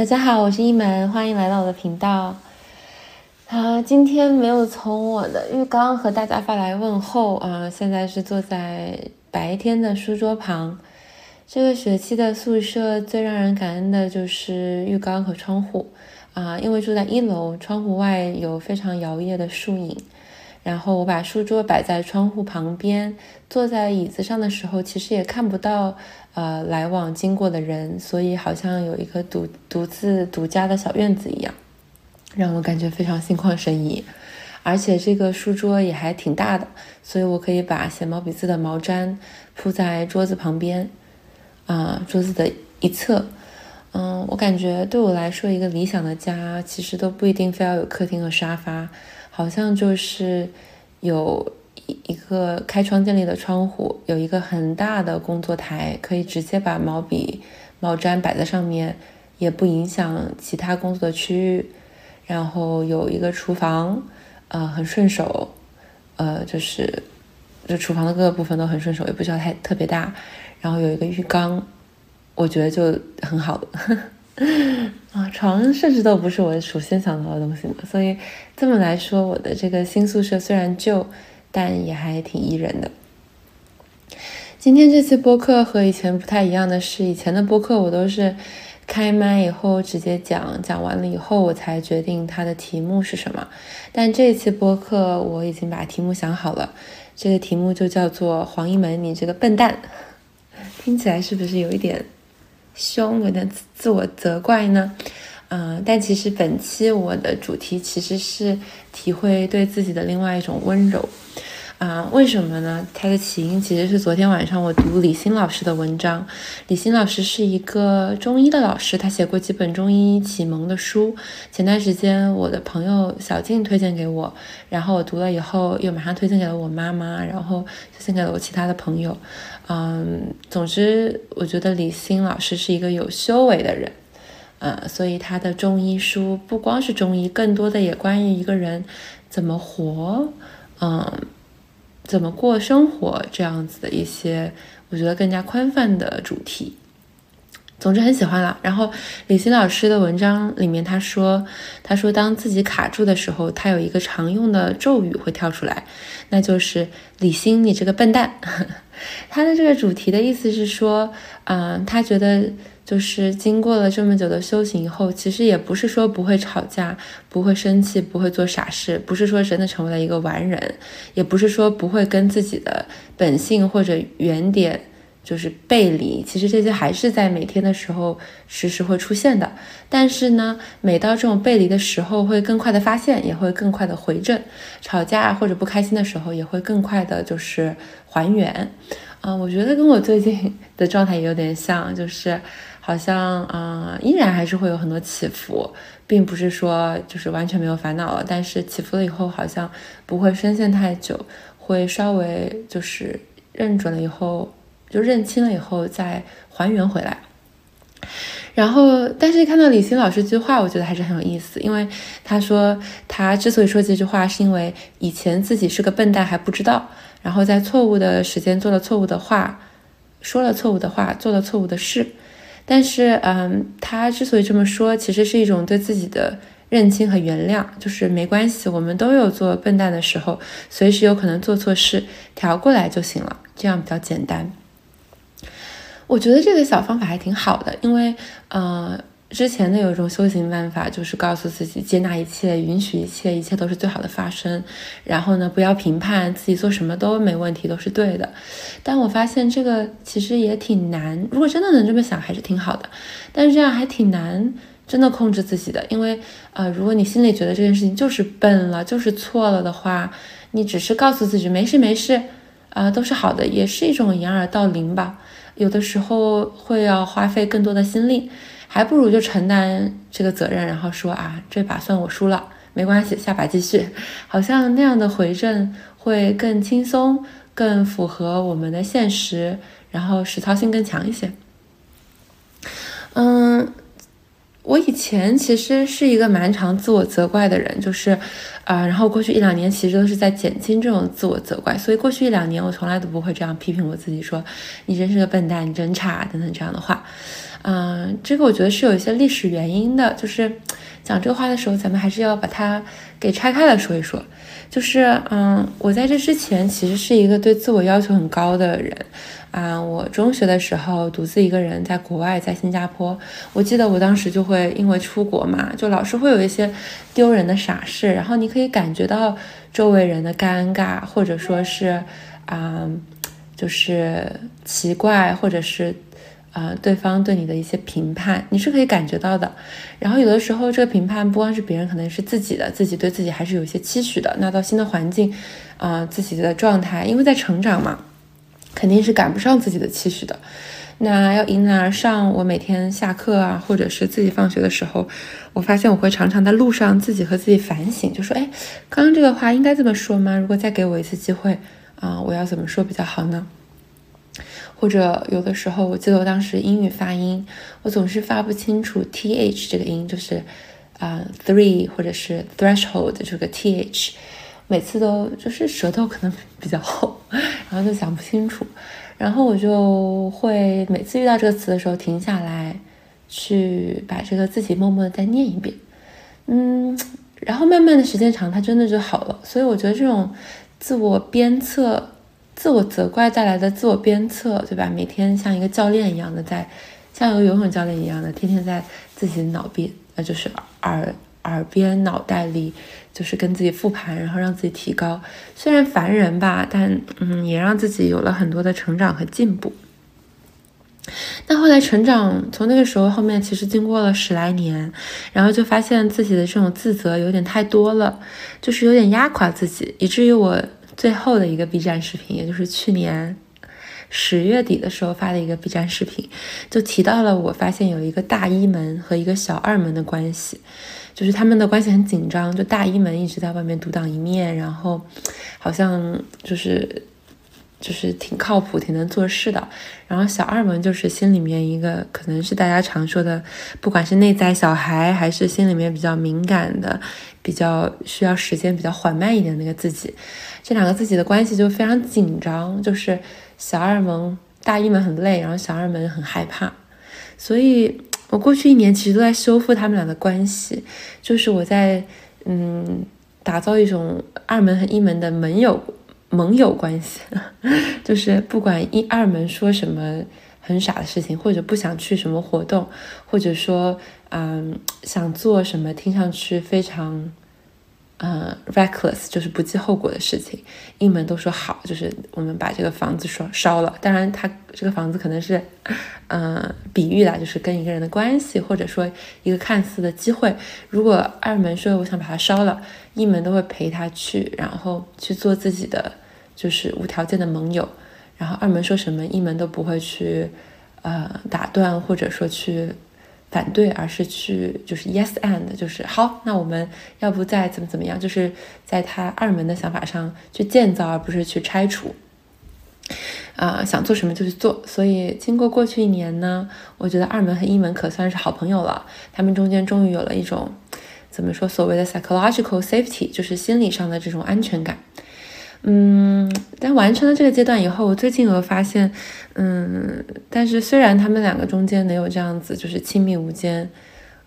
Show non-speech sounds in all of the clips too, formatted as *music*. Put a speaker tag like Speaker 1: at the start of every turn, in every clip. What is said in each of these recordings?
Speaker 1: 大家好，我是一门，欢迎来到我的频道。啊，今天没有从我的浴缸和大家发来问候啊，现在是坐在白天的书桌旁。这个学期的宿舍最让人感恩的就是浴缸和窗户啊，因为住在一楼，窗户外有非常摇曳的树影。然后我把书桌摆在窗户旁边，坐在椅子上的时候，其实也看不到呃来往经过的人，所以好像有一个独独自独家的小院子一样，让我感觉非常心旷神怡。而且这个书桌也还挺大的，所以我可以把写毛笔字的毛毡铺在桌子旁边，啊，桌子的一侧。嗯，我感觉对我来说，一个理想的家其实都不一定非要有客厅和沙发。好像就是有一一个开窗建立的窗户，有一个很大的工作台，可以直接把毛笔、毛毡摆在上面，也不影响其他工作的区域。然后有一个厨房，呃，很顺手，呃，就是就厨房的各个部分都很顺手，也不需要太特别大。然后有一个浴缸，我觉得就很好了。*laughs* *laughs* 啊，床甚至都不是我首先想到的东西嘛，所以这么来说，我的这个新宿舍虽然旧，但也还挺宜人的。今天这期播客和以前不太一样的是，以前的播客我都是开麦以后直接讲，讲完了以后我才决定它的题目是什么。但这期播客我已经把题目想好了，这个题目就叫做“黄一门，你这个笨蛋”，听起来是不是有一点？凶有点自我责怪呢，嗯，但其实本期我的主题其实是体会对自己的另外一种温柔，啊，为什么呢？它的起因其实是昨天晚上我读李欣老师的文章。李欣老师是一个中医的老师，他写过几本中医启蒙的书。前段时间我的朋友小静推荐给我，然后我读了以后又马上推荐给了我妈妈，然后推荐给了我其他的朋友。嗯，总之，我觉得李欣老师是一个有修为的人，呃，所以他的中医书不光是中医，更多的也关于一个人怎么活，嗯，怎么过生活这样子的一些，我觉得更加宽泛的主题。总之很喜欢了。然后李欣老师的文章里面他说，他说当自己卡住的时候，他有一个常用的咒语会跳出来，那就是李欣，你这个笨蛋。*laughs* 他的这个主题的意思是说，嗯，他觉得就是经过了这么久的修行以后，其实也不是说不会吵架，不会生气，不会做傻事，不是说真的成为了一个完人，也不是说不会跟自己的本性或者原点。就是背离，其实这些还是在每天的时候时时会出现的。但是呢，每到这种背离的时候，会更快的发现，也会更快的回正。吵架或者不开心的时候，也会更快的，就是还原。嗯，我觉得跟我最近 *laughs* 的状态也有点像，就是好像啊，依然还是会有很多起伏，并不是说就是完全没有烦恼了。但是起伏了以后，好像不会深陷太久，会稍微就是认准了以后。就认清了以后再还原回来，然后，但是看到李欣老师这句话，我觉得还是很有意思，因为他说他之所以说这句话，是因为以前自己是个笨蛋还不知道，然后在错误的时间做了错误的话，说了错误的话，做了错误的事，但是，嗯，他之所以这么说，其实是一种对自己的认清和原谅，就是没关系，我们都有做笨蛋的时候，随时有可能做错事，调过来就行了，这样比较简单。我觉得这个小方法还挺好的，因为，呃，之前的有一种修行办法，就是告诉自己接纳一切，允许一切，一切都是最好的发生，然后呢，不要评判自己做什么都没问题，都是对的。但我发现这个其实也挺难，如果真的能这么想，还是挺好的。但是这样还挺难，真的控制自己的，因为，呃，如果你心里觉得这件事情就是笨了，就是错了的话，你只是告诉自己没事没事，啊，都是好的，也是一种掩耳盗铃吧。有的时候会要花费更多的心力，还不如就承担这个责任，然后说啊，这把算我输了，没关系，下把继续。好像那样的回正会更轻松，更符合我们的现实，然后实操性更强一些。嗯。我以前其实是一个蛮常自我责怪的人，就是，啊，然后过去一两年其实都是在减轻这种自我责怪，所以过去一两年我从来都不会这样批评我自己，说你真是个笨蛋，你真差等等这样的话，嗯，这个我觉得是有一些历史原因的，就是讲这个话的时候，咱们还是要把它给拆开来说一说。就是，嗯，我在这之前其实是一个对自我要求很高的人。啊，我中学的时候独自一个人在国外，在新加坡。我记得我当时就会因为出国嘛，就老是会有一些丢人的傻事，然后你可以感觉到周围人的尴尬，或者说是啊，就是奇怪，或者是啊，对方对你的一些评判，你是可以感觉到的。然后有的时候这个评判不光是别人，可能是自己的，自己对自己还是有一些期许的。那到新的环境，啊，自己的状态，因为在成长嘛。肯定是赶不上自己的期许的，那要迎难而上。我每天下课啊，或者是自己放学的时候，我发现我会常常在路上自己和自己反省，就说：“哎，刚刚这个话应该这么说吗？如果再给我一次机会啊，我要怎么说比较好呢？”或者有的时候，我记得我当时英语发音，我总是发不清楚 th 这个音，就是啊 three 或者是 threshold 这个 th。每次都就是舌头可能比较厚，然后就讲不清楚，然后我就会每次遇到这个词的时候停下来，去把这个自己默默的再念一遍，嗯，然后慢慢的时间长，它真的就好了。所以我觉得这种自我鞭策、自我责怪带来的自我鞭策，对吧？每天像一个教练一样的在，像一个游泳教练一样的，天天在自己的脑边，呃，就是耳。耳边、脑袋里，就是跟自己复盘，然后让自己提高。虽然烦人吧，但嗯，也让自己有了很多的成长和进步。但后来成长，从那个时候后面，其实经过了十来年，然后就发现自己的这种自责有点太多了，就是有点压垮自己，以至于我最后的一个 B 站视频，也就是去年十月底的时候发的一个 B 站视频，就提到了我发现有一个大一门和一个小二门的关系。就是他们的关系很紧张，就大一门一直在外面独当一面，然后好像就是就是挺靠谱、挺能做事的。然后小二门就是心里面一个可能是大家常说的，不管是内在小孩，还是心里面比较敏感的、比较需要时间、比较缓慢一点那个自己，这两个自己的关系就非常紧张。就是小二门、大一门很累，然后小二门很害怕，所以。我过去一年其实都在修复他们俩的关系，就是我在嗯打造一种二门和一门的盟友盟友关系，*laughs* 就是不管一二门说什么很傻的事情，或者不想去什么活动，或者说嗯想做什么听上去非常。嗯，reckless 就是不计后果的事情，一门都说好，就是我们把这个房子说烧了。当然，他这个房子可能是，嗯，比喻啦，就是跟一个人的关系，或者说一个看似的机会。如果二门说我想把它烧了，一门都会陪他去，然后去做自己的，就是无条件的盟友。然后二门说什么，一门都不会去，呃，打断或者说去。反对，而是去就是 yes and，就是好，那我们要不再怎么怎么样，就是在他二门的想法上去建造，而不是去拆除。啊，想做什么就去做。所以经过过去一年呢，我觉得二门和一门可算是好朋友了。他们中间终于有了一种怎么说所谓的 psychological safety，就是心理上的这种安全感。嗯，但完成了这个阶段以后，我最近我发现，嗯，但是虽然他们两个中间能有这样子就是亲密无间，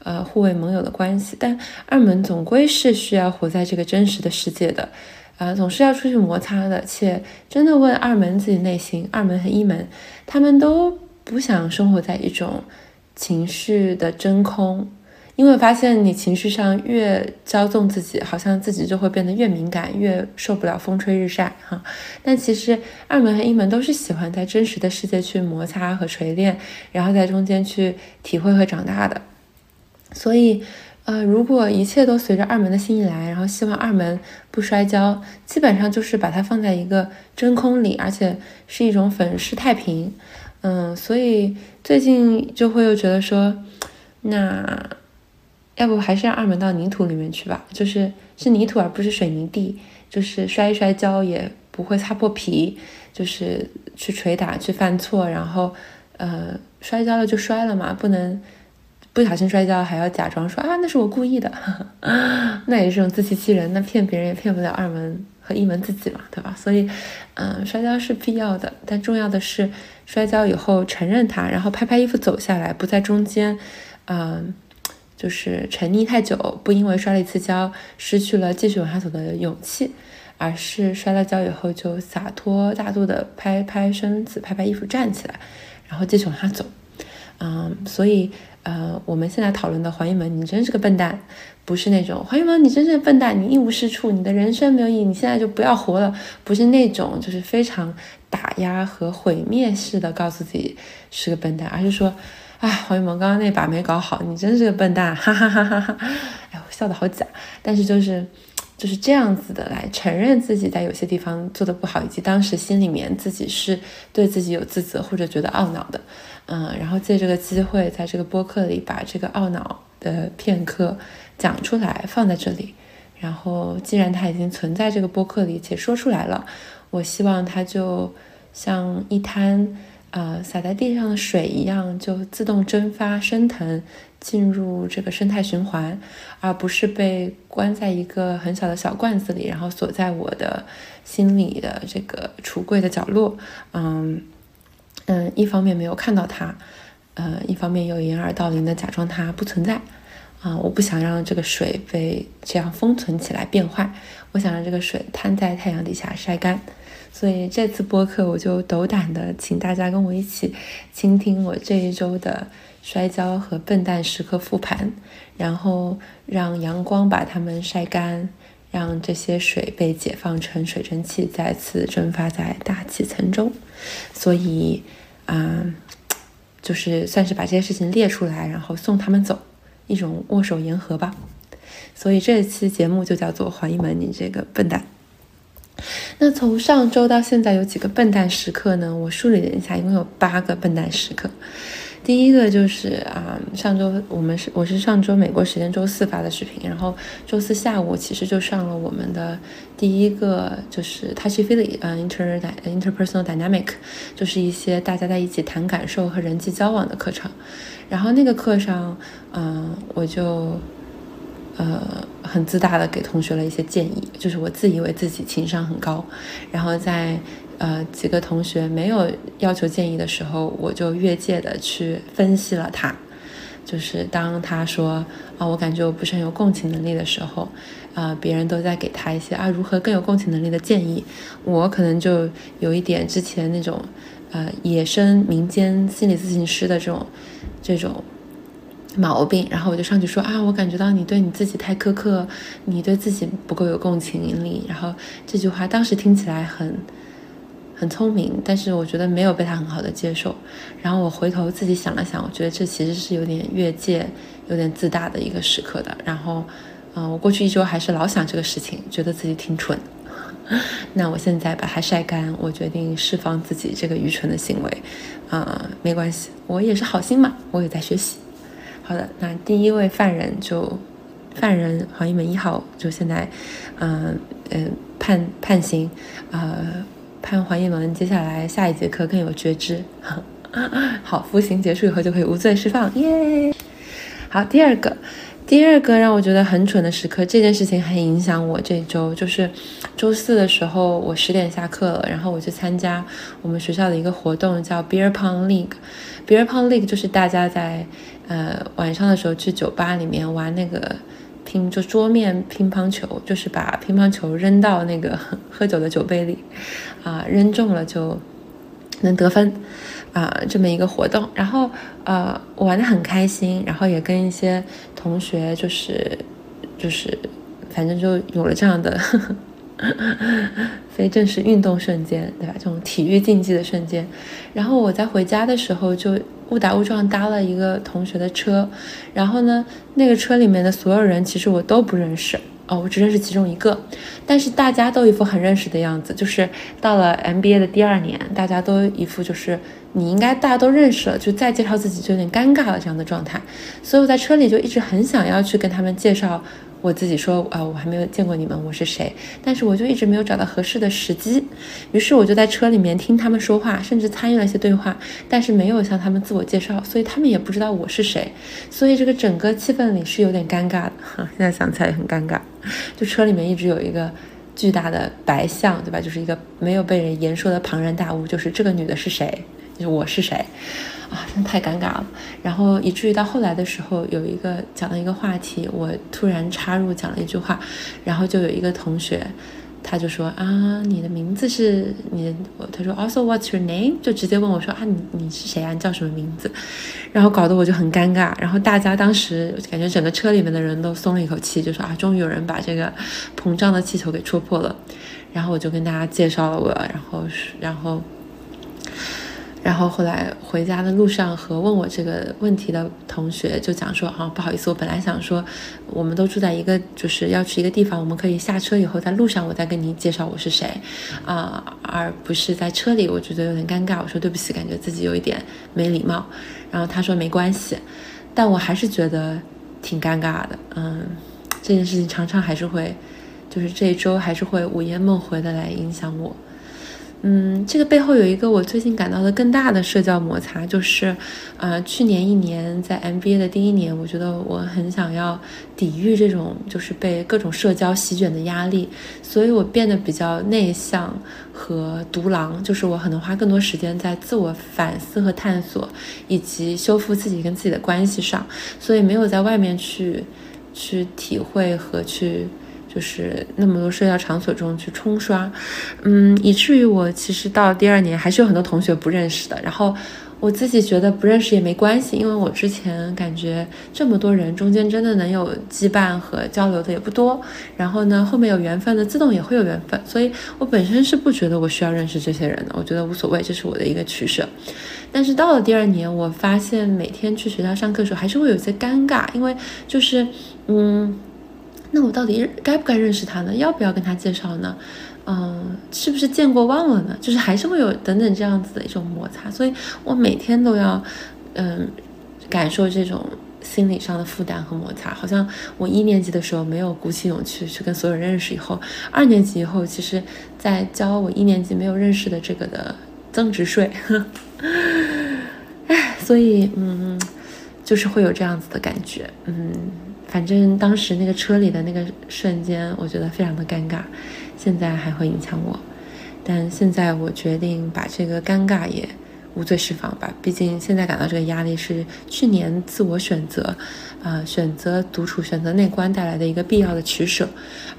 Speaker 1: 呃，互为盟友的关系，但二门总归是需要活在这个真实的世界的，啊，总是要出去摩擦的。且真的问二门自己内心，二门和一门，他们都不想生活在一种情绪的真空。因为发现你情绪上越骄纵自己，好像自己就会变得越敏感，越受不了风吹日晒哈。但其实二门和一门都是喜欢在真实的世界去摩擦和锤炼，然后在中间去体会和长大的。所以，呃，如果一切都随着二门的心意来，然后希望二门不摔跤，基本上就是把它放在一个真空里，而且是一种粉饰太平。嗯，所以最近就会又觉得说，那。要不还是让二门到泥土里面去吧，就是是泥土而不是水泥地，就是摔一摔跤也不会擦破皮，就是去捶打去犯错，然后呃摔跤了就摔了嘛，不能不小心摔跤还要假装说啊那是我故意的，*laughs* 那也是种自欺欺人，那骗别人也骗不了二门和一门自己嘛，对吧？所以，嗯，摔跤是必要的，但重要的是摔跤以后承认它，然后拍拍衣服走下来，不在中间，嗯，就是沉溺太久，不因为摔了一次跤失去了继续往下走的勇气，而是摔了跤以后就洒脱大度的拍拍身子，拍拍衣服站起来，然后继续往下走，嗯，所以。呃，我们现在讨论的黄一萌，你真是个笨蛋，不是那种黄一萌，你真是笨蛋，你一无是处，你的人生没有意义，你现在就不要活了，不是那种就是非常打压和毁灭式的告诉自己是个笨蛋，而是说，哎，黄一萌刚刚那把没搞好，你真是个笨蛋，哈哈哈哈哈，哎呦，笑得好假，但是就是就是这样子的来承认自己在有些地方做的不好，以及当时心里面自己是对自己有自责或者觉得懊恼的。嗯，然后借这个机会，在这个播客里把这个懊恼的片刻讲出来，放在这里。然后，既然它已经存在这个播客里且说出来了，我希望它就像一滩啊洒在地上的水一样，就自动蒸发升腾，进入这个生态循环，而不是被关在一个很小的小罐子里，然后锁在我的心里的这个橱柜的角落。嗯。嗯，一方面没有看到它，呃，一方面又掩耳盗铃的假装它不存在，啊，我不想让这个水被这样封存起来变坏，我想让这个水摊在太阳底下晒干，所以这次播客我就斗胆的请大家跟我一起倾听我这一周的摔跤和笨蛋时刻复盘，然后让阳光把它们晒干，让这些水被解放成水蒸气，再次蒸发在大气层中。所以，啊，就是算是把这些事情列出来，然后送他们走，一种握手言和吧。所以这期节目就叫做“黄一门，你这个笨蛋”。那从上周到现在有几个笨蛋时刻呢？我梳理了一下，一共有八个笨蛋时刻。第一个就是啊，上周我们是我是上周美国时间周四发的视频，然后周四下午其实就上了我们的第一个就是 Touchy Feely 啊 Inter Interpersonal Dynamic，就是一些大家在一起谈感受和人际交往的课程。然后那个课上，嗯，我就呃很自大的给同学了一些建议，就是我自以为自己情商很高，然后在。呃，几个同学没有要求建议的时候，我就越界的去分析了他。就是当他说啊，我感觉我不是很有共情能力的时候，啊，别人都在给他一些啊如何更有共情能力的建议，我可能就有一点之前那种呃野生民间心理咨询师的这种这种毛病，然后我就上去说啊，我感觉到你对你自己太苛刻，你对自己不够有共情力。然后这句话当时听起来很。很聪明，但是我觉得没有被他很好的接受。然后我回头自己想了想，我觉得这其实是有点越界、有点自大的一个时刻的。然后，嗯，我过去一周还是老想这个事情，觉得自己挺蠢。*laughs* 那我现在把它晒干，我决定释放自己这个愚蠢的行为。啊，没关系，我也是好心嘛，我也在学习。好的，那第一位犯人就犯人黄一门一号就现在，嗯嗯判判刑，呃。判黄一伦，接下来下一节课更有觉知。*laughs* 好，服刑结束以后就可以无罪释放，耶！好，第二个，第二个让我觉得很蠢的时刻，这件事情很影响我这周，就是周四的时候，我十点下课了，然后我去参加我们学校的一个活动，叫 Beer Pong League。Beer Pong League 就是大家在呃晚上的时候去酒吧里面玩那个。乒就桌面乒乓球，就是把乒乓球扔到那个 *laughs* 喝酒的酒杯里，*laughs* 啊，扔中了就能得分，啊，这么一个活动。然后呃，我玩的很开心，然后也跟一些同学就是就是，反正就有了这样的呵呵 *laughs* 非正式运动瞬间，对吧？这种体育竞技的瞬间。然后我在回家的时候就。误打误撞搭了一个同学的车，然后呢，那个车里面的所有人其实我都不认识哦，我只认识其中一个，但是大家都一副很认识的样子，就是到了 MBA 的第二年，大家都一副就是你应该大家都认识了，就再介绍自己就有点尴尬了这样的状态，所以我在车里就一直很想要去跟他们介绍。我自己说啊，我还没有见过你们，我是谁？但是我就一直没有找到合适的时机，于是我就在车里面听他们说话，甚至参与了一些对话，但是没有向他们自我介绍，所以他们也不知道我是谁，所以这个整个气氛里是有点尴尬的。哈，*laughs* 现在想起来也很尴尬，就车里面一直有一个巨大的白象，对吧？就是一个没有被人言说的庞然大物，就是这个女的是谁？就是我是谁？啊，真的太尴尬了。然后以至于到后来的时候，有一个讲了一个话题，我突然插入讲了一句话，然后就有一个同学。他就说啊，你的名字是你的，他说 Also what's your name？就直接问我说啊，你你是谁啊？你叫什么名字？然后搞得我就很尴尬。然后大家当时感觉整个车里面的人都松了一口气，就说啊，终于有人把这个膨胀的气球给戳破了。然后我就跟大家介绍了我，然后然后。然后后来回家的路上和问我这个问题的同学就讲说啊，不好意思，我本来想说，我们都住在一个就是要去一个地方，我们可以下车以后在路上我再跟你介绍我是谁，啊，而不是在车里，我觉得有点尴尬。我说对不起，感觉自己有一点没礼貌。然后他说没关系，但我还是觉得挺尴尬的。嗯，这件事情常常还是会，就是这一周还是会午夜梦回的来影响我。嗯，这个背后有一个我最近感到的更大的社交摩擦，就是，呃，去年一年在 MBA 的第一年，我觉得我很想要抵御这种就是被各种社交席卷的压力，所以我变得比较内向和独狼，就是我可能花更多时间在自我反思和探索，以及修复自己跟自己的关系上，所以没有在外面去去体会和去。就是那么多社交场所中去冲刷，嗯，以至于我其实到第二年还是有很多同学不认识的。然后我自己觉得不认识也没关系，因为我之前感觉这么多人中间真的能有羁绊和交流的也不多。然后呢，后面有缘分的自动也会有缘分，所以我本身是不觉得我需要认识这些人的，我觉得无所谓，这是我的一个取舍。但是到了第二年，我发现每天去学校上课的时候还是会有些尴尬，因为就是嗯。那我到底该不该认识他呢？要不要跟他介绍呢？嗯，是不是见过忘了呢？就是还是会有等等这样子的一种摩擦，所以我每天都要，嗯，感受这种心理上的负担和摩擦。好像我一年级的时候没有鼓起勇气去跟所有人认识，以后二年级以后，其实在交我一年级没有认识的这个的增值税，*laughs* 唉，所以嗯，就是会有这样子的感觉，嗯。反正当时那个车里的那个瞬间，我觉得非常的尴尬，现在还会影响我。但现在我决定把这个尴尬也无罪释放吧。毕竟现在感到这个压力是去年自我选择，啊，选择独处、选择内观带来的一个必要的取舍。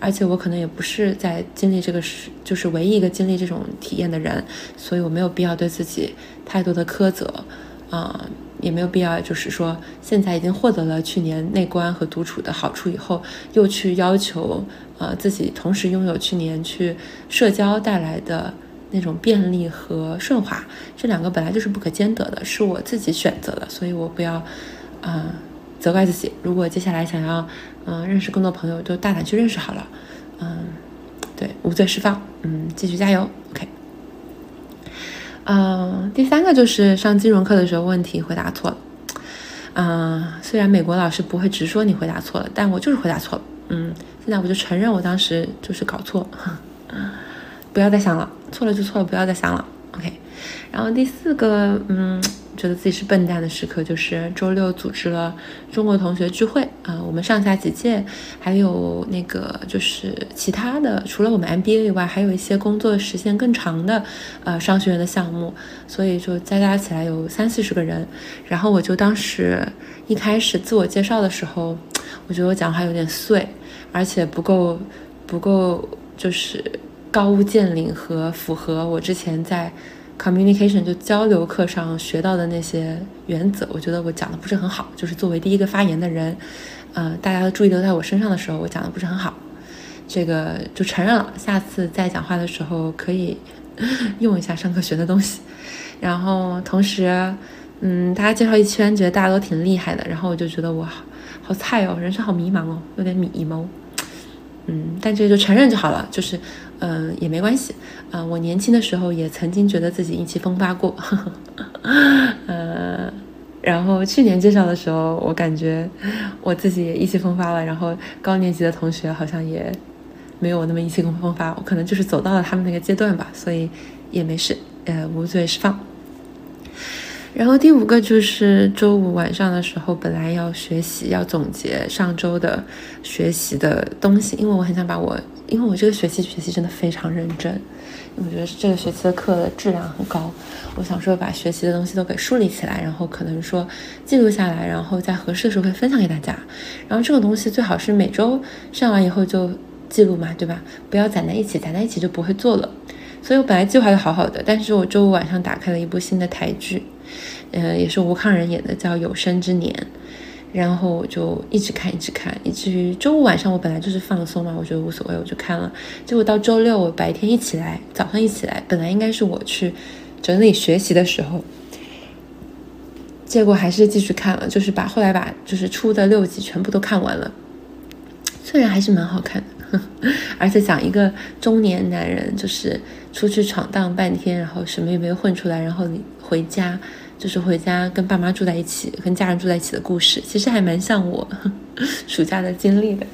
Speaker 1: 而且我可能也不是在经历这个是，就是唯一一个经历这种体验的人，所以我没有必要对自己太多的苛责，啊。也没有必要，就是说现在已经获得了去年内观和独处的好处以后，又去要求呃自己同时拥有去年去社交带来的那种便利和顺滑，这两个本来就是不可兼得的，是我自己选择的，所以我不要啊责怪自己。如果接下来想要嗯认识更多朋友，就大胆去认识好了，嗯，对，无罪释放，嗯，继续加油，OK。嗯，第三个就是上金融课的时候问题回答错了。嗯，虽然美国老师不会直说你回答错了，但我就是回答错了。嗯，现在我就承认我当时就是搞错，*laughs* 不要再想了，错了就错了，不要再想了。OK。然后第四个，嗯。觉得自己是笨蛋的时刻，就是周六组织了中国同学聚会啊，我们上下几届，还有那个就是其他的，除了我们 MBA 以外，还有一些工作时间更长的呃商学院的项目，所以就加加起来有三四十个人。然后我就当时一开始自我介绍的时候，我觉得我讲话有点碎，而且不够不够就是高屋建瓴和符合我之前在。Communication 就交流课上学到的那些原则，我觉得我讲的不是很好。就是作为第一个发言的人，呃，大家的注意都在我身上的时候，我讲的不是很好，这个就承认了。下次再讲话的时候可以 *laughs* 用一下上课学的东西。然后同时，嗯，大家介绍一圈，觉得大家都挺厉害的，然后我就觉得我好菜哦，人生好迷茫哦，有点迷茫。嗯，但这个就承认就好了，就是，嗯，也没关系，啊，我年轻的时候也曾经觉得自己意气风发过，*laughs* 呃，然后去年介绍的时候，我感觉我自己也意气风发了，然后高年级的同学好像也没有我那么意气风发，我可能就是走到了他们那个阶段吧，所以也没事，呃，无罪释放。然后第五个就是周五晚上的时候，本来要学习，要总结上周的学习的东西，因为我很想把我，因为我这个学期学习真的非常认真，我觉得这个学期的课的质量很高，我想说把学习的东西都给梳理起来，然后可能说记录下来，然后在合适的时候会分享给大家。然后这个东西最好是每周上完以后就记录嘛，对吧？不要攒在一起，攒在一起就不会做了。所以我本来计划的好好的，但是我周五晚上打开了一部新的台剧，呃，也是吴康仁演的，叫《有生之年》，然后我就一直看，一直看，以至于周五晚上我本来就是放松嘛，我觉得无所谓，我就看了。结果到周六我白天一起来，早上一起来，本来应该是我去整理学习的时候，结果还是继续看了，就是把后来把就是出的六集全部都看完了，虽然还是蛮好看的。*laughs* 而且讲一个中年男人，就是出去闯荡半天，然后什么也没混出来，然后你回家，就是回家跟爸妈住在一起，跟家人住在一起的故事，其实还蛮像我 *laughs* 暑假的经历的，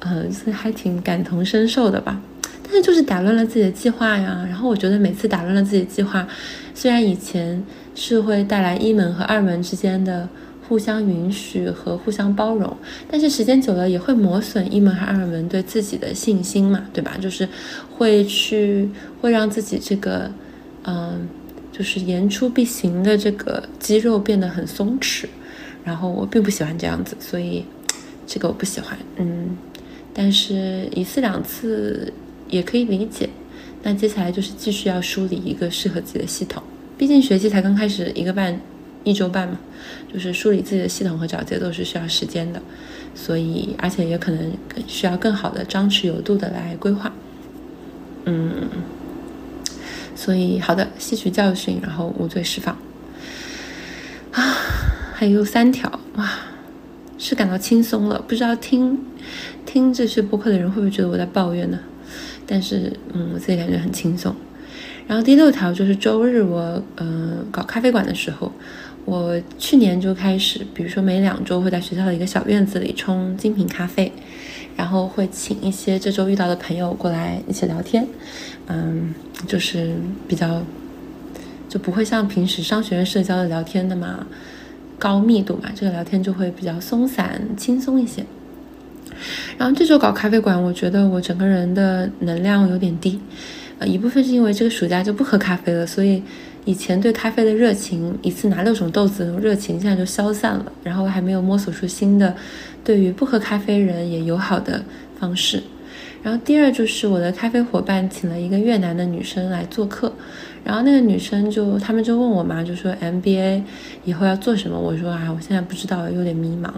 Speaker 1: 嗯，所以还挺感同身受的吧。但是就是打乱了自己的计划呀。然后我觉得每次打乱了自己的计划，虽然以前是会带来一门和二门之间的。互相允许和互相包容，但是时间久了也会磨损一门和二门对自己的信心嘛，对吧？就是会去会让自己这个，嗯，就是言出必行的这个肌肉变得很松弛，然后我并不喜欢这样子，所以这个我不喜欢，嗯，但是一次两次也可以理解。那接下来就是继续要梳理一个适合自己的系统，毕竟学期才刚开始一个半。一周半嘛，就是梳理自己的系统和找节奏是需要时间的，所以而且也可能需要更好的张弛有度的来规划。嗯，所以好的，吸取教训，然后无罪释放。啊，还有三条哇，是感到轻松了。不知道听听这些播客的人会不会觉得我在抱怨呢？但是嗯，我自己感觉很轻松。然后第六条就是周日我嗯搞咖啡馆的时候。我去年就开始，比如说每两周会在学校的一个小院子里冲精品咖啡，然后会请一些这周遇到的朋友过来一起聊天，嗯，就是比较就不会像平时商学院社交的聊天那么高密度嘛，这个聊天就会比较松散轻松一些。然后这周搞咖啡馆，我觉得我整个人的能量有点低，呃，一部分是因为这个暑假就不喝咖啡了，所以。以前对咖啡的热情，一次拿六种豆子的热情，现在就消散了。然后还没有摸索出新的，对于不喝咖啡人也友好的方式。然后第二就是我的咖啡伙伴请了一个越南的女生来做客。然后那个女生就，他们就问我嘛，就说 MBA 以后要做什么？我说啊，我现在不知道，有点迷茫。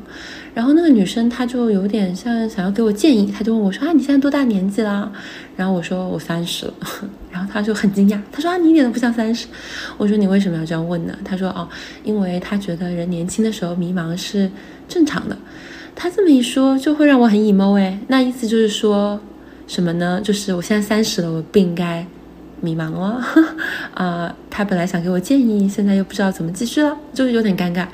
Speaker 1: 然后那个女生她就有点像想要给我建议，她就问我说啊，你现在多大年纪啦？然后我说我三十了。*laughs* 然后她就很惊讶，她说啊，你一点都不像三十。我说你为什么要这样问呢？她说哦，因为她觉得人年轻的时候迷茫是正常的。她这么一说，就会让我很 emo 哎。那意思就是说什么呢？就是我现在三十了，我不应该。迷茫了，*laughs* 啊，他本来想给我建议，现在又不知道怎么继续了，就是有点尴尬，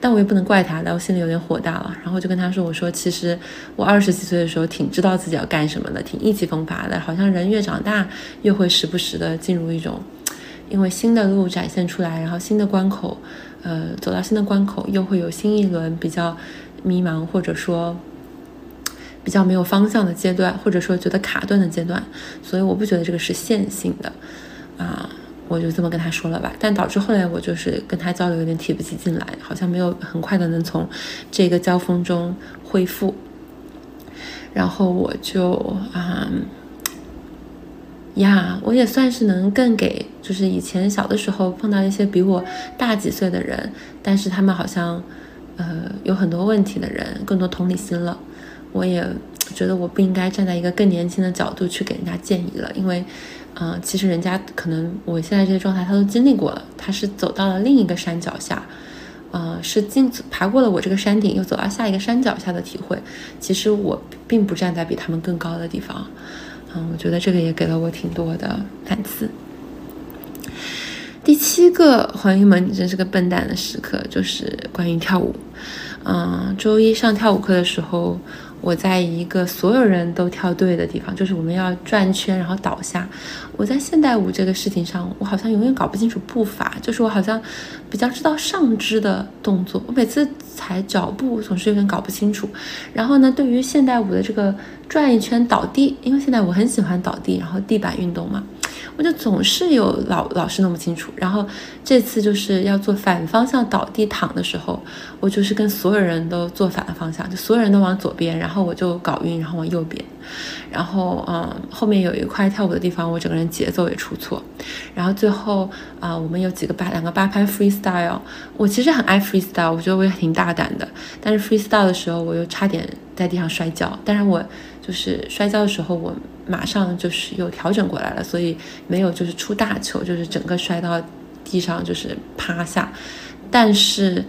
Speaker 1: 但我也不能怪他，但我心里有点火大了，然后就跟他说，我说其实我二十几岁的时候挺知道自己要干什么的，挺意气风发的，好像人越长大越会时不时的进入一种，因为新的路展现出来，然后新的关口，呃，走到新的关口，又会有新一轮比较迷茫，或者说。比较没有方向的阶段，或者说觉得卡顿的阶段，所以我不觉得这个是线性的，啊，我就这么跟他说了吧。但导致后来我就是跟他交流有点提不起劲来，好像没有很快的能从这个交锋中恢复。然后我就啊，呀，我也算是能更给，就是以前小的时候碰到一些比我大几岁的人，但是他们好像呃有很多问题的人，更多同理心了。我也觉得我不应该站在一个更年轻的角度去给人家建议了，因为，嗯，其实人家可能我现在这些状态他都经历过了，他是走到了另一个山脚下，呃，是进爬过了我这个山顶，又走到下一个山脚下的体会。其实我并不站在比他们更高的地方，嗯，我觉得这个也给了我挺多的反思。第七个黄一萌，你真是个笨蛋的时刻，就是关于跳舞。嗯，周一上跳舞课的时候。我在一个所有人都跳对的地方，就是我们要转圈然后倒下。我在现代舞这个事情上，我好像永远搞不清楚步伐，就是我好像比较知道上肢的动作，我每次踩脚步总是有点搞不清楚。然后呢，对于现代舞的这个转一圈倒地，因为现在我很喜欢倒地，然后地板运动嘛。我就总是有老老是弄不清楚，然后这次就是要做反方向倒地躺的时候，我就是跟所有人都做反了方向，就所有人都往左边，然后我就搞晕，然后往右边，然后嗯，后面有一块跳舞的地方，我整个人节奏也出错，然后最后啊，我们有几个八两个八拍 freestyle，我其实很爱 freestyle，我觉得我也挺大胆的，但是 freestyle 的时候我又差点在地上摔跤，但是我就是摔跤的时候我。马上就是又调整过来了，所以没有就是出大球，就是整个摔到地上就是趴下。但是，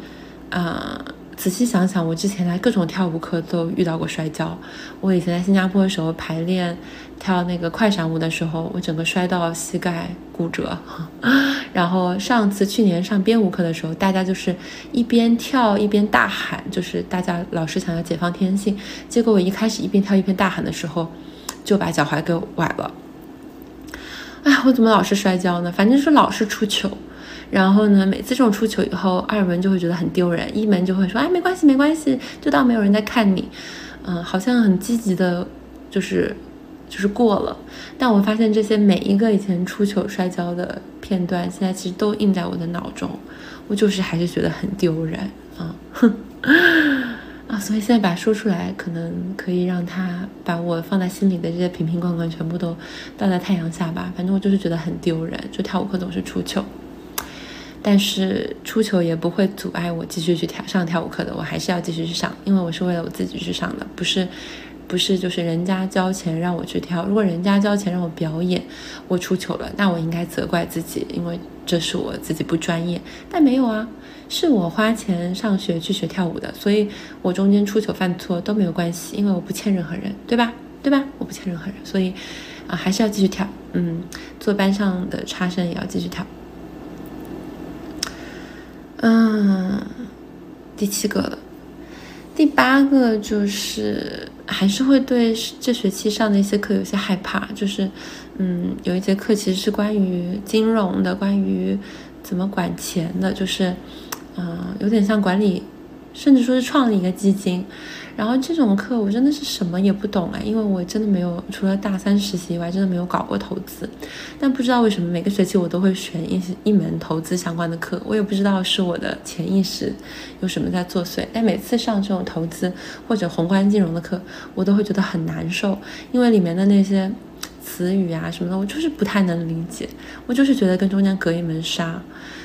Speaker 1: 啊，仔细想想，我之前在各种跳舞课都遇到过摔跤。我以前在新加坡的时候排练跳那个快闪舞的时候，我整个摔到膝盖骨折。*laughs* 然后上次去年上编舞课的时候，大家就是一边跳一边大喊，就是大家老师想要解放天性，结果我一开始一边跳一边大喊的时候。就把脚踝给崴了，哎，我怎么老是摔跤呢？反正是老是出糗，然后呢，每次这种出糗以后，二门就会觉得很丢人，一门就会说，哎，没关系，没关系，就当没有人在看你，嗯，好像很积极的，就是就是过了。但我发现这些每一个以前出糗摔跤的片段，现在其实都印在我的脑中，我就是还是觉得很丢人啊，哼。*laughs* 啊，所以现在把它说出来，可能可以让他把我放在心里的这些瓶瓶罐罐全部都倒在太阳下吧。反正我就是觉得很丢人，就跳舞课总是出糗，但是出糗也不会阻碍我继续去跳上跳舞课的，我还是要继续去上，因为我是为了我自己去上的，不是。不是，就是人家交钱让我去跳。如果人家交钱让我表演，我出糗了，那我应该责怪自己，因为这是我自己不专业。但没有啊，是我花钱上学去学跳舞的，所以我中间出糗犯错都没有关系，因为我不欠任何人，对吧？对吧？我不欠任何人，所以啊，还是要继续跳。嗯，做班上的差生也要继续跳。嗯，第七个了，第八个就是。还是会对这学期上的一些课有些害怕，就是，嗯，有一节课其实是关于金融的，关于怎么管钱的，就是，嗯，有点像管理，甚至说是创立一个基金。然后这种课我真的是什么也不懂哎，因为我真的没有除了大三实习以外，真的没有搞过投资。但不知道为什么每个学期我都会选一一门投资相关的课，我也不知道是我的潜意识有什么在作祟。但每次上这种投资或者宏观金融的课，我都会觉得很难受，因为里面的那些词语啊什么的，我就是不太能理解，我就是觉得跟中间隔一门纱，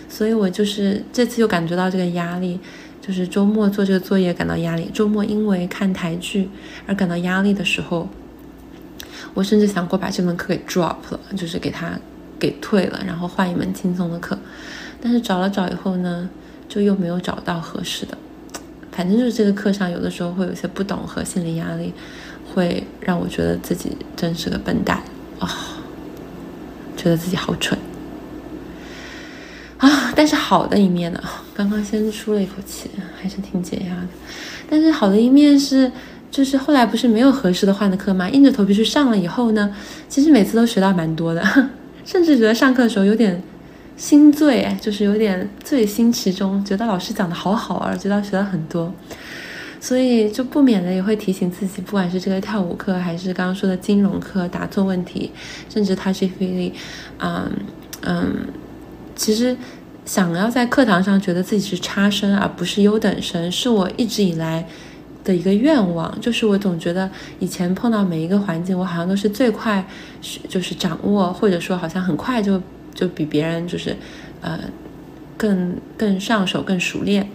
Speaker 1: 所以我就是这次又感觉到这个压力。就是周末做这个作业感到压力，周末因为看台剧而感到压力的时候，我甚至想过把这门课给 drop 了，就是给他给退了，然后换一门轻松的课。但是找了找以后呢，就又没有找到合适的。反正就是这个课上有的时候会有些不懂和心理压力，会让我觉得自己真是个笨蛋啊，觉得自己好蠢。但是好的一面呢，*sighs* 刚刚先出了一口气，还是挺解压的。但是好的一面是，就是后来不是没有合适的换的课吗？硬着头皮去上了以后呢，其实每次都学到蛮多的，*laughs* 甚至觉得上课的时候有点心醉，就是有点醉心其中，觉得老师讲的好好啊，觉得学了很多，所以就不免的也会提醒自己，不管是这个跳舞课，还是刚刚说的金融课、答错问题，甚至 touchy feely，嗯嗯。其实，想要在课堂上觉得自己是差生而不是优等生，是我一直以来的一个愿望。就是我总觉得以前碰到每一个环境，我好像都是最快，就是掌握，或者说好像很快就就比别人就是，呃，更更上手、更熟练。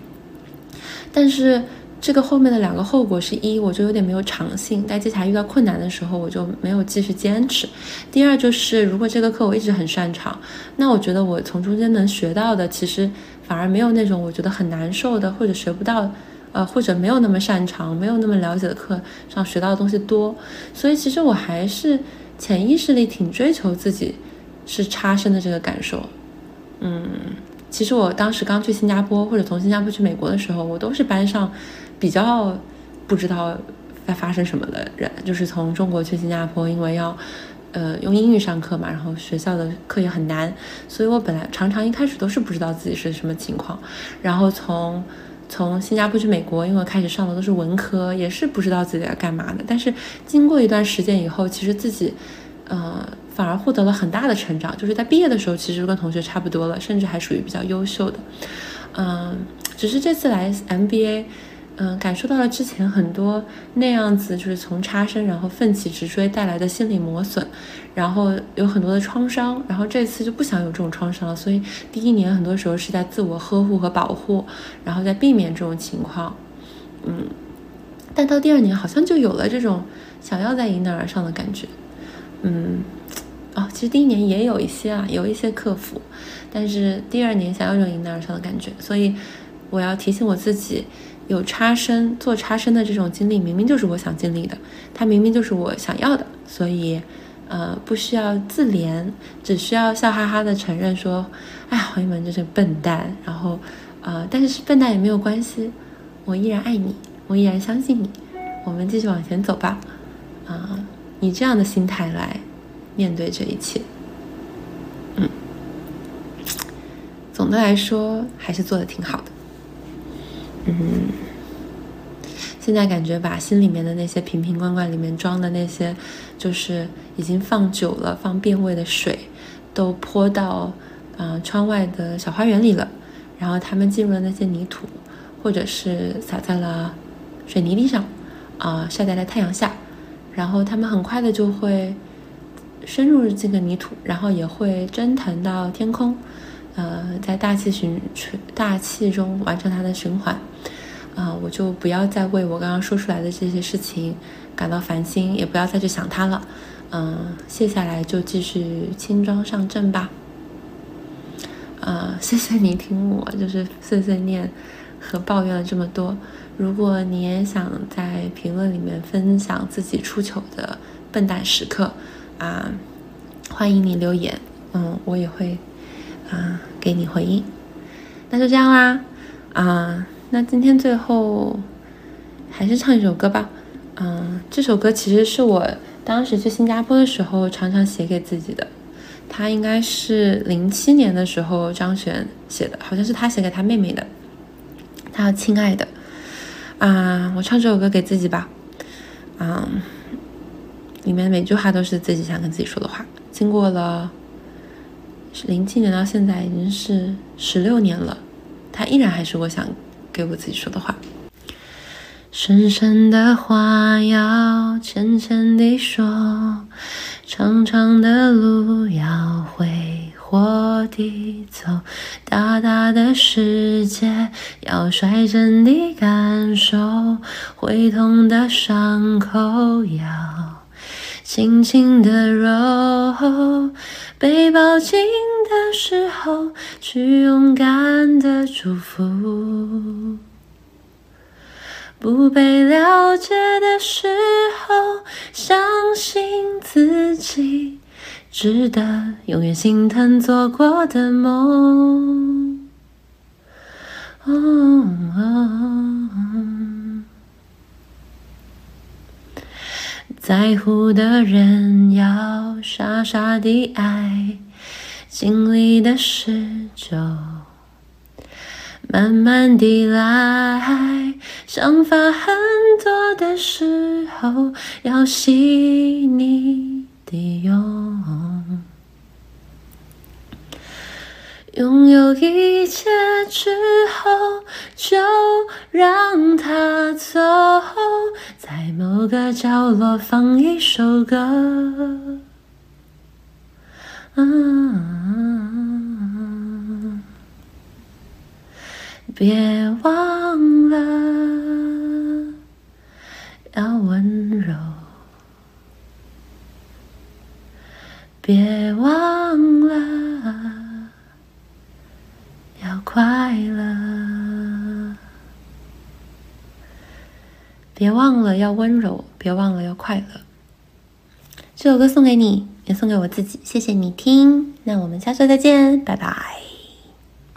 Speaker 1: 但是。这个后面的两个后果是一，我就有点没有长性，在接下来遇到困难的时候，我就没有继续坚持。第二就是，如果这个课我一直很擅长，那我觉得我从中间能学到的，其实反而没有那种我觉得很难受的，或者学不到，呃，或者没有那么擅长、没有那么了解的课上学到的东西多。所以其实我还是潜意识里挺追求自己是差生的这个感受，嗯。其实我当时刚去新加坡，或者从新加坡去美国的时候，我都是班上比较不知道在发生什么的人，就是从中国去新加坡，因为要呃用英语上课嘛，然后学校的课也很难，所以我本来常常一开始都是不知道自己是什么情况，然后从从新加坡去美国，因为开始上的都是文科，也是不知道自己在干嘛的，但是经过一段时间以后，其实自己呃反而获得了很大的成长，就是在毕业的时候其实跟同学差不多了，甚至还属于比较优秀的，嗯，只是这次来 MBA。嗯，感受到了之前很多那样子，就是从差生然后奋起直追带来的心理磨损，然后有很多的创伤，然后这次就不想有这种创伤了，所以第一年很多时候是在自我呵护和保护，然后在避免这种情况。嗯，但到第二年好像就有了这种想要再迎难而上的感觉。嗯，哦，其实第一年也有一些啊，有一些克服，但是第二年想要这种迎难而上的感觉，所以我要提醒我自己。有差生做差生的这种经历，明明就是我想经历的，它明明就是我想要的，所以，呃，不需要自怜，只需要笑哈哈的承认说，哎呀，黄一门真是笨蛋，然后，呃，但是笨蛋也没有关系，我依然爱你，我依然相信你，我们继续往前走吧，啊，以这样的心态来面对这一切，嗯，总的来说还是做的挺好的。嗯，现在感觉把心里面的那些瓶瓶罐罐里面装的那些，就是已经放久了、放变味的水，都泼到啊窗外的小花园里了。然后它们进入了那些泥土，或者是洒在了水泥地上，啊晒在了太阳下。然后它们很快的就会深入这个泥土，然后也会蒸腾到天空。呃，在大气循大气中完成它的循环，啊，我就不要再为我刚刚说出来的这些事情感到烦心，也不要再去想它了，嗯，卸下来就继续轻装上阵吧。啊，谢谢你听我就是碎碎念和抱怨了这么多。如果你也想在评论里面分享自己出糗的笨蛋时刻，啊，欢迎你留言，嗯，我也会。啊，给你回应，那就这样啦，啊，那今天最后还是唱一首歌吧，嗯，这首歌其实是我当时去新加坡的时候常常写给自己的，他应该是零七年的时候张悬写的，好像是他写给他妹妹的，他亲爱的，啊，我唱这首歌给自己吧，啊，里面每句话都是自己想跟自己说的话，经过了。零七年到现在已经是十六年了，它依然还是我想给我自己说的话。深深的话要浅浅地说，长长的路要挥霍地走，大大的世界要率真地感受，会痛的伤口要轻轻的揉。被抱紧的时候，去勇敢的祝福；不被了解的时候，相信自己值得永远心疼做过的梦。在乎的人要傻傻地爱，经历的事就慢慢地来。想法很多的时候要细腻的用。拥有一切之后，就让它走，在某个角落放一首歌。别忘了要温柔，别忘了。要快乐，别忘了要温柔，别忘了要快乐。这首歌送给你，也送给我自己。谢谢你听，那我们下周再见，拜拜。